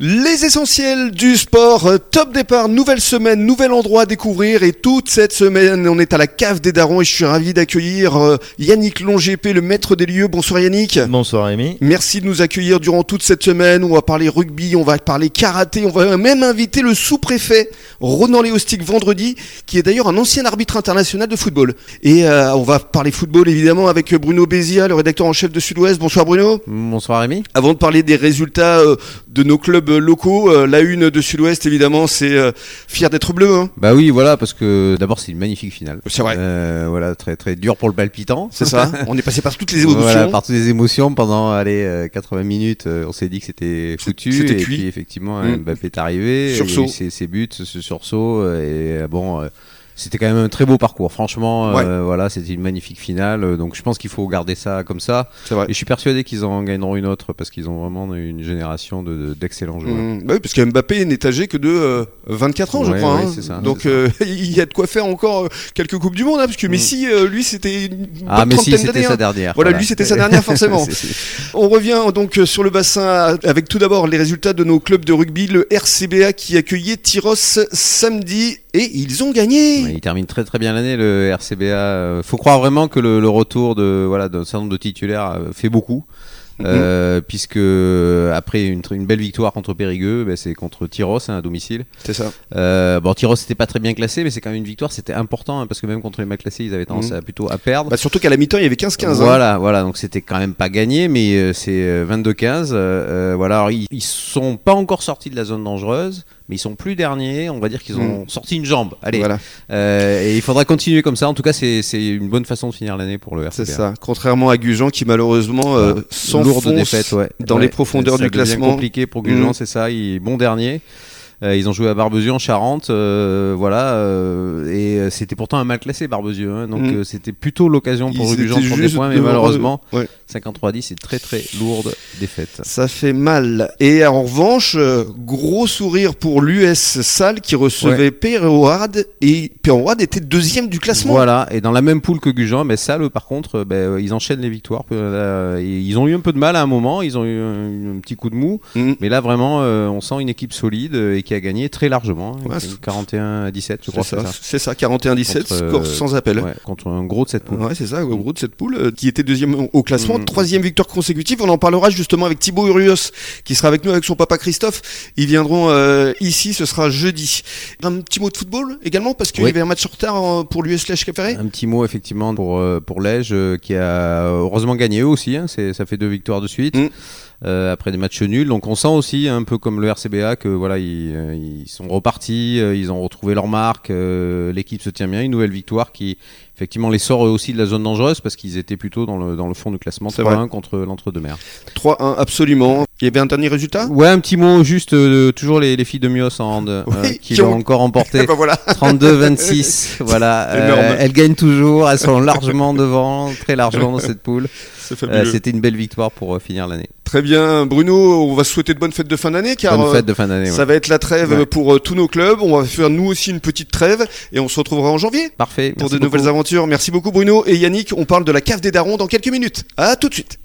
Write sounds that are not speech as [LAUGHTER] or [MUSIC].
Les essentiels du sport, euh, top départ, nouvelle semaine, nouvel endroit à découvrir et toute cette semaine on est à la cave des darons et je suis ravi d'accueillir euh, Yannick Longépé, le maître des lieux. Bonsoir Yannick. Bonsoir Rémi. Merci de nous accueillir durant toute cette semaine. On va parler rugby, on va parler karaté, on va même inviter le sous-préfet Ronan Léostic vendredi, qui est d'ailleurs un ancien arbitre international de football. Et euh, on va parler football évidemment avec Bruno Bézia, le rédacteur en chef de Sud-Ouest. Bonsoir Bruno. Bonsoir Rémi. Avant de parler des résultats euh, de nos clubs locaux, euh, la une de Sud-Ouest évidemment, c'est euh, fier d'être bleu. Hein. Bah oui, voilà, parce que d'abord c'est une magnifique finale. C'est vrai. Euh, voilà, très très dur pour le palpitant. C'est ça. [LAUGHS] on est passé par toutes les émotions. Voilà, par toutes les émotions pendant allez, euh, 80 minutes, euh, on s'est dit que c'était foutu. c'était cuit. puis effectivement, Mm. Mbappé est arrivé, Sursaut. ses, ses buts, ce, sursaut, euh, et euh, bon. C'était quand même un très beau parcours. Franchement, euh, voilà, c'était une magnifique finale. euh, Donc, je pense qu'il faut garder ça comme ça. Vrai. Et je suis persuadé qu'ils en gagneront une autre parce qu'ils ont vraiment une génération de- de- d'excellents joueurs. Mmh. Bah oui, parce que Mbappé n'est âgé que de euh, 24 ans, je crois. ouais, hein. ça, Donc euh, [LAUGHS] il y a de quoi faire encore euh, quelques coupes du monde, hein, parce que Messi, euh, lui, c'était Ah, bonne mais si, trentaine c'était sa hein. dernière. Voilà, lui, c'était sa dernière, [LAUGHS] forcément. On revient donc euh, sur le bassin avec tout d'abord les résultats de nos clubs de rugby, le RCBA qui accueillait Tyros samedi et ils ont gagné. Ouais, il termine très très bien l'année le RCBA. Faut croire vraiment que le, le retour de voilà d'un certain nombre de titulaires fait beaucoup. Euh, puisque après une, belle victoire contre Périgueux, ben, c'est contre Tyros hein, à domicile. C'est ça. Euh, bon, Tyros c'était pas très bien classé, mais c'est quand même une victoire, c'était important hein, parce que même contre les mal classés, ils avaient tendance Mhm. à plutôt à perdre. Bah, surtout qu'à la mi-temps, il y avait 15-15. hein. Voilà, voilà, donc c'était quand même pas gagné, mais euh, c'est euh, 22-15. euh, euh, voilà, alors, ils, ils sont pas encore sortis de la zone dangereuse, mais ils sont plus derniers. On va dire qu'ils ont sorti une jambe. Allez, Voilà, euh, et il faudra continuer comme ça. En tout cas, c'est une bonne façon de finir l'année pour le RCBA. c'est ça. Contrairement à Gujan qui malheureusement euh, s'enfonce défaite, ouais. dans Ouais. les profondeurs du classement. compliqué pour Gujan, Mm. c'est ça. Il est bon dernier. Euh, ils ont joué à Barbezieux en Charente, euh, voilà, euh, et c'était pourtant un mal classé Barbezieux, hein, donc Mm. c'était plutôt l'occasion pour Gujan de prendre des points, mais malheureusement, Ouais. 53-10, c'est très très lourde défaite. Ça fait mal. Et en revanche, euh, gros sourire pour l'US Salle qui recevait Péroard et Péroard était deuxième du classement. Voilà, et dans la même poule que Gujan, mais eux, par contre, ben, euh, ils enchaînent les victoires. Euh, ils ont eu un peu de mal à un moment, ils ont eu un, un petit coup de mou, Mm. mais là vraiment, on sent une équipe solide et qui a gagné très largement, hein, Ouais, qui a c'est- eu 41 à 17, je C'est crois. ça, c'est ça. ça, 41-17, Contre, euh, score sans appel. Ouais, contre un gros de cette poule. Ouais, c'est ça, au gros de cette poule, qui était deuxième au- au classement, Mhm. troisième victoire consécutive. On en parlera justement avec Thibaut Urios, qui sera avec nous avec son papa Christophe. Ils viendront euh, ici, ce sera jeudi. Un petit mot de football également, parce qu'il y Oui. avait un match en retard pour l'US Lèche Café. Un petit mot effectivement pour euh, pour Lège euh, qui a heureusement gagné eux aussi. Hein, ça fait deux victoires de suite. Mm. Euh, après des matchs nuls, donc on sent aussi un peu comme le RCBA que voilà ils, euh, ils sont repartis, euh, ils ont retrouvé leur marque, l'équipe se tient bien, une nouvelle victoire qui effectivement les sort aussi de la zone dangereuse parce qu'ils étaient plutôt dans le dans le fond du classement C'est 3-1 contre l'entre-deux-mer. 3-1, absolument. Il y avait un dernier résultat? Ouais, un petit mot juste euh, toujours les, les filles de Mios en hand euh, Oui, qui qui l'ont ont- encore emporté. [LAUGHS] Eh ben voilà. 32-26, voilà. [LAUGHS] Euh, elles gagnent toujours, elles sont largement devant, très largement dans cette poule. C'était une belle victoire pour finir l'année. Très bien, Bruno, on va se souhaiter de bonnes fêtes de fin d'année, car Bonne euh, fête de fin d'année. ça va être la trêve Ouais. pour euh, tous nos clubs. On va faire nous aussi une petite trêve et on se retrouvera en janvier Parfait. pour merci de nouvelles aventures. Merci beaucoup Bruno et Yannick. On parle de la cave des darons dans quelques minutes. À tout de suite.